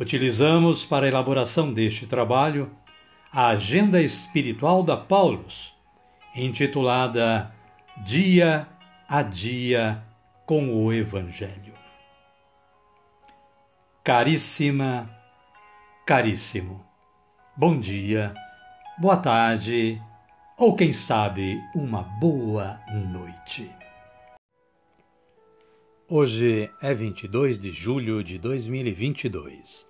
Utilizamos para a elaboração deste trabalho a Agenda Espiritual da Paulus, intitulada Dia a Dia com o Evangelho. Caríssima, caríssimo, bom dia, boa tarde ou quem sabe uma boa noite. Hoje é 22 de julho de 2022,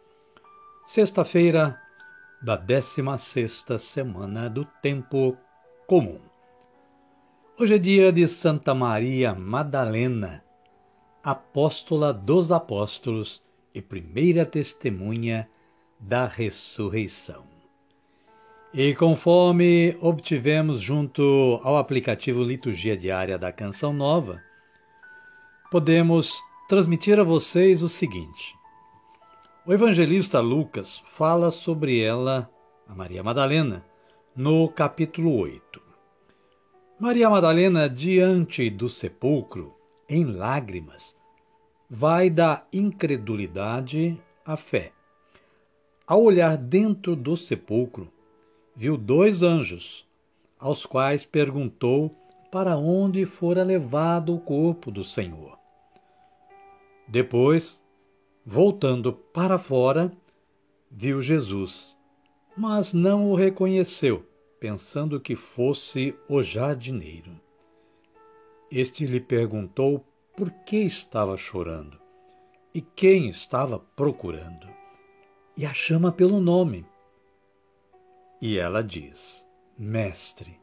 sexta-feira da 16 semana do Tempo Comum. Hoje é dia de Santa Maria Madalena, apóstola dos apóstolos e primeira testemunha da ressurreição. E conforme obtivemos junto ao aplicativo Liturgia Diária da Canção Nova, podemos transmitir a vocês o seguinte. O evangelista Lucas fala sobre ela, a Maria Madalena, no capítulo 8. Maria Madalena, diante do sepulcro, em lágrimas, vai da incredulidade à fé. Ao olhar dentro do sepulcro, viu dois anjos, aos quais perguntou para onde fora levado o corpo do Senhor. Depois, voltando para fora, viu Jesus, mas não o reconheceu, pensando que fosse o jardineiro. Este lhe perguntou por que estava chorando e quem estava procurando, e a chama pelo nome. E ela diz: Mestre,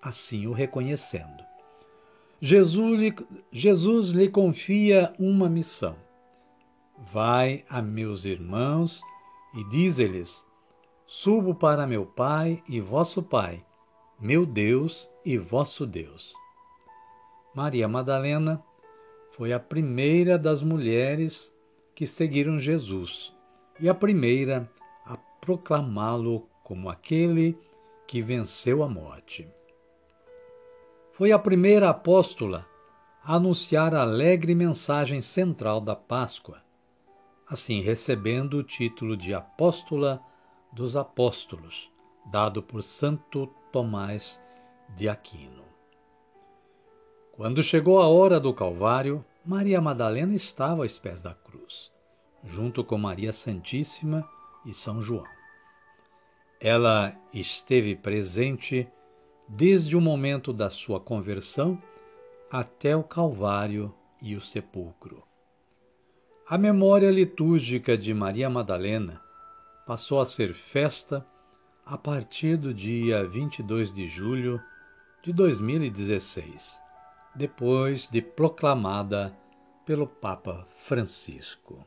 assim o reconhecendo. Jesus lhe, Jesus lhe confia uma missão. Vai a meus irmãos e diz-lhes: Subo para meu Pai e vosso Pai, meu Deus e vosso Deus. Maria Madalena foi a primeira das mulheres que seguiram Jesus e a primeira a proclamá-lo como aquele que venceu a morte foi a primeira apóstola a anunciar a alegre mensagem central da Páscoa, assim recebendo o título de Apóstola dos Apóstolos, dado por Santo Tomás de Aquino. Quando chegou a hora do Calvário, Maria Madalena estava aos pés da cruz, junto com Maria Santíssima e São João. Ela esteve presente desde o momento da sua conversão até o Calvário e o sepulcro. A memória litúrgica de Maria Madalena passou a ser festa a partir do dia 22 de julho de 2016, depois de proclamada pelo Papa Francisco.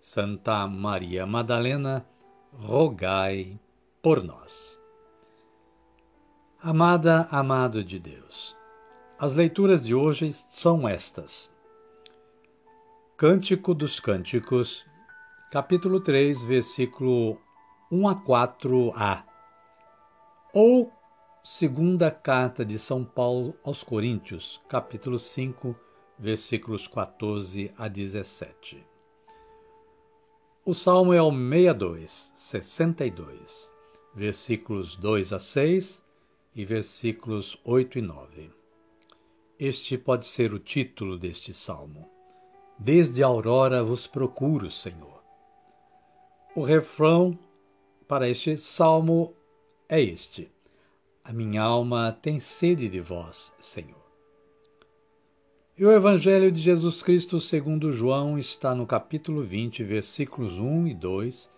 Santa Maria Madalena, rogai por nós. Amada, amado de Deus, as leituras de hoje são estas. Cântico dos Cânticos, capítulo 3, versículo 1 a 4a. Ou segunda carta de São Paulo aos Coríntios, capítulo 5, versículos 14 a 17. O salmo é o 62, 62, versículos 2 a 6 e versículos 8 e 9. Este pode ser o título deste salmo. Desde a aurora vos procuro, Senhor. O refrão para este salmo é este: A minha alma tem sede de vós, Senhor. E o Evangelho de Jesus Cristo segundo João está no capítulo 20, versículos 1 e 2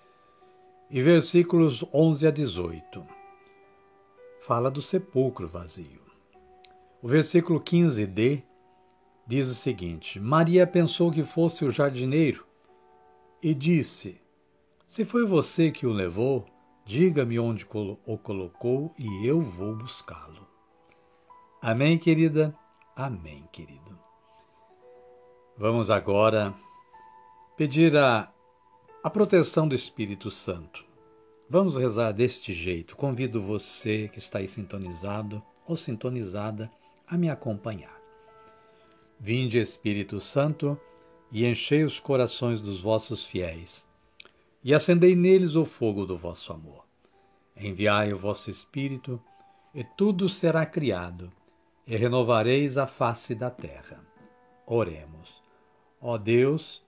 e versículos 11 a 18 fala do sepulcro vazio. O versículo 15d diz o seguinte: Maria pensou que fosse o jardineiro e disse: Se foi você que o levou, diga-me onde o colocou e eu vou buscá-lo. Amém, querida? Amém, querido. Vamos agora pedir a, a proteção do Espírito Santo. Vamos rezar deste jeito. Convido você que está aí sintonizado ou sintonizada a me acompanhar. Vinde, Espírito Santo, e enchei os corações dos vossos fiéis, e acendei neles o fogo do vosso amor. Enviai o vosso Espírito, e tudo será criado, e renovareis a face da terra. Oremos. Ó Deus,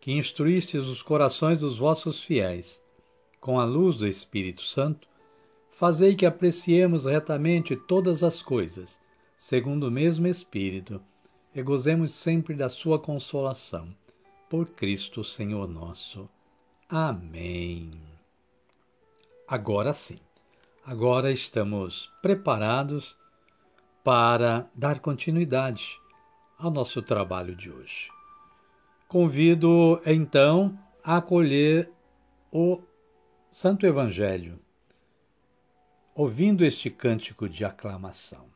que instruístes os corações dos vossos fiéis, com a luz do Espírito Santo, fazei que apreciemos retamente todas as coisas, segundo o mesmo Espírito, e gozemos sempre da sua consolação. Por Cristo Senhor nosso. Amém. Agora sim, agora estamos preparados para dar continuidade ao nosso trabalho de hoje. Convido então a acolher o Santo Evangelho, ouvindo este cântico de aclamação.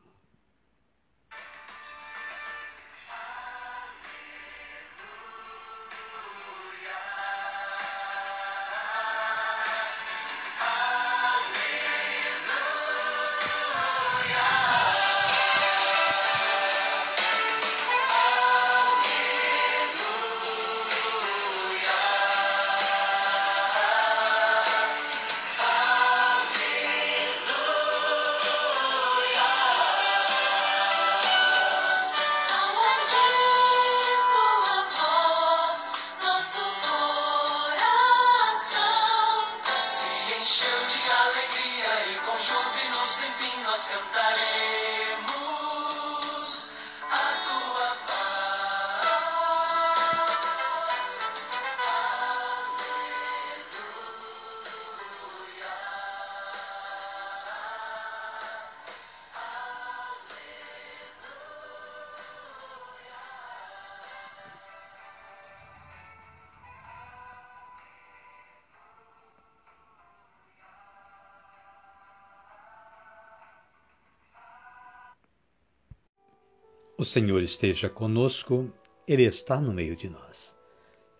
O Senhor esteja conosco, Ele está no meio de nós.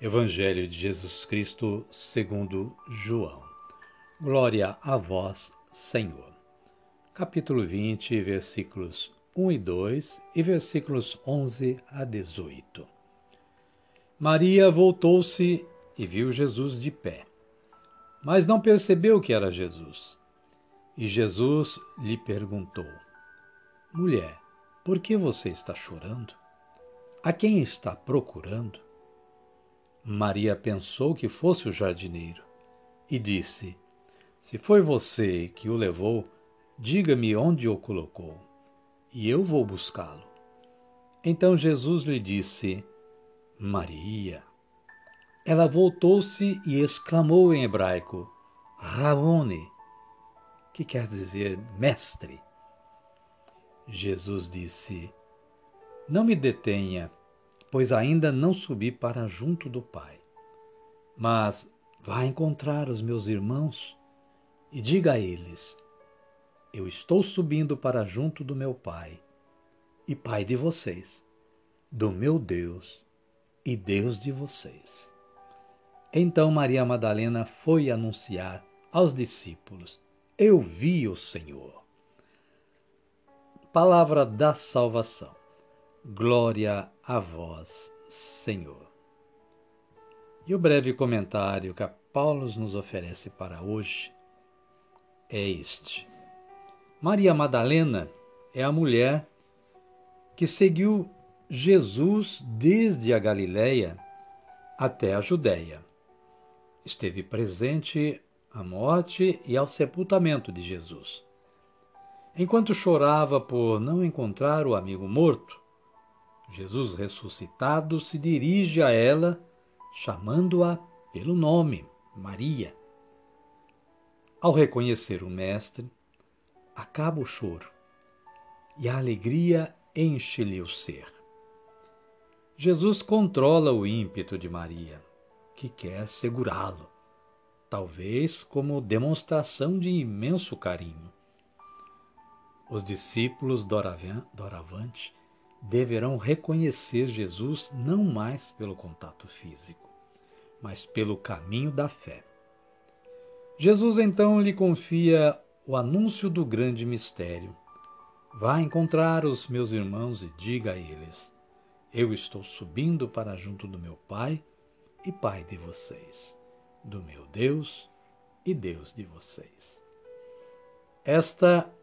Evangelho de Jesus Cristo segundo João. Glória a vós, Senhor. Capítulo 20, versículos 1 e 2 e versículos 11 a 18. Maria voltou-se e viu Jesus de pé, mas não percebeu que era Jesus. E Jesus lhe perguntou: Mulher, por que você está chorando? A quem está procurando? Maria pensou que fosse o jardineiro e disse: Se foi você que o levou, diga-me onde o colocou, e eu vou buscá-lo. Então Jesus lhe disse: Maria. Ela voltou-se e exclamou em hebraico: Rabone, que quer dizer mestre. Jesus disse: Não me detenha, pois ainda não subi para junto do Pai. Mas vá encontrar os meus irmãos e diga a eles: Eu estou subindo para junto do meu Pai e Pai de vocês, do meu Deus e Deus de vocês. Então Maria Madalena foi anunciar aos discípulos: Eu vi o Senhor. Palavra da salvação. Glória a vós, Senhor. E o breve comentário que a Paulo nos oferece para hoje é este. Maria Madalena é a mulher que seguiu Jesus desde a Galiléia até a Judéia. Esteve presente à morte e ao sepultamento de Jesus. Enquanto chorava por não encontrar o amigo morto, Jesus ressuscitado se dirige a ela, chamando-a pelo nome, Maria. Ao reconhecer o Mestre, acaba o choro e a alegria enche-lhe o ser. Jesus controla o ímpeto de Maria, que quer segurá-lo. talvez como demonstração de imenso carinho. Os discípulos doravante deverão reconhecer Jesus não mais pelo contato físico, mas pelo caminho da fé. Jesus então lhe confia o anúncio do grande mistério. Vá encontrar os meus irmãos e diga a eles: Eu estou subindo para junto do meu Pai e Pai de vocês, do meu Deus e Deus de vocês. Esta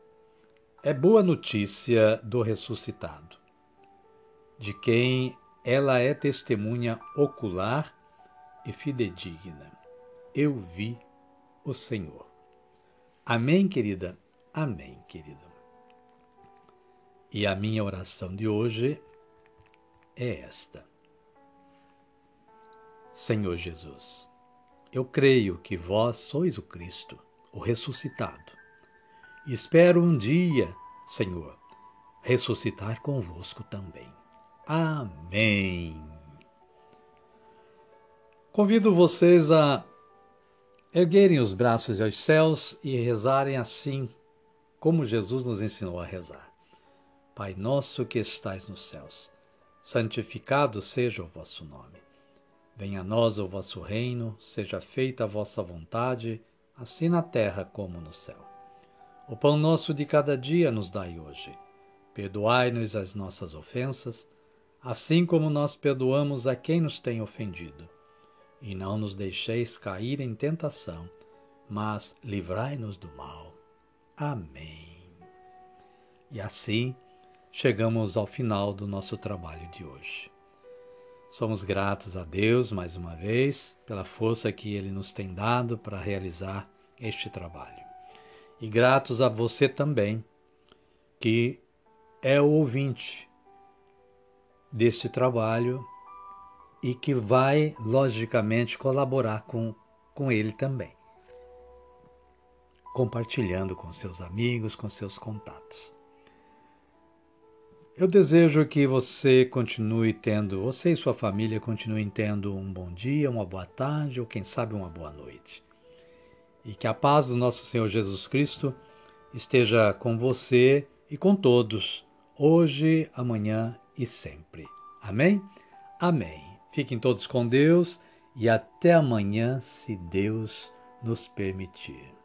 é boa notícia do ressuscitado, de quem ela é testemunha ocular e fidedigna. Eu vi o Senhor. Amém, querida? Amém, querido. E a minha oração de hoje é esta. Senhor Jesus, eu creio que vós sois o Cristo, o ressuscitado. Espero um dia, Senhor, ressuscitar convosco também. Amém. Convido vocês a erguerem os braços aos céus e rezarem assim como Jesus nos ensinou a rezar. Pai nosso que estais nos céus, santificado seja o vosso nome. Venha a nós o vosso reino, seja feita a vossa vontade, assim na terra como no céu. O pão nosso de cada dia nos dai hoje. Perdoai-nos as nossas ofensas, assim como nós perdoamos a quem nos tem ofendido. E não nos deixeis cair em tentação, mas livrai-nos do mal. Amém. E assim chegamos ao final do nosso trabalho de hoje. Somos gratos a Deus mais uma vez pela força que Ele nos tem dado para realizar este trabalho. E gratos a você também, que é o ouvinte deste trabalho e que vai, logicamente, colaborar com, com ele também, compartilhando com seus amigos, com seus contatos. Eu desejo que você continue tendo, você e sua família continuem tendo um bom dia, uma boa tarde ou quem sabe uma boa noite. E que a paz do nosso Senhor Jesus Cristo esteja com você e com todos, hoje, amanhã e sempre. Amém? Amém. Fiquem todos com Deus e até amanhã, se Deus nos permitir.